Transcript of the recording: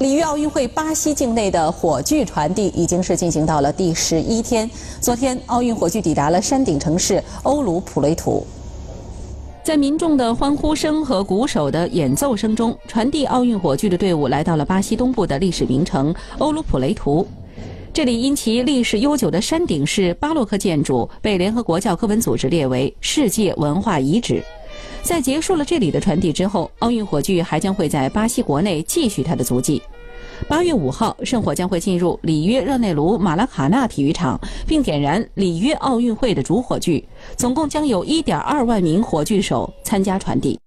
里约奥运会巴西境内的火炬传递已经是进行到了第十一天。昨天，奥运火炬抵达了山顶城市欧鲁普雷图。在民众的欢呼声和鼓手的演奏声中，传递奥运火炬的队伍来到了巴西东部的历史名城欧鲁普雷图。这里因其历史悠久的山顶式巴洛克建筑，被联合国教科文组织列为世界文化遗址。在结束了这里的传递之后，奥运火炬还将会在巴西国内继续它的足迹。八月五号，圣火将会进入里约热内卢马拉卡纳体育场，并点燃里约奥运会的主火炬。总共将有一点二万名火炬手参加传递。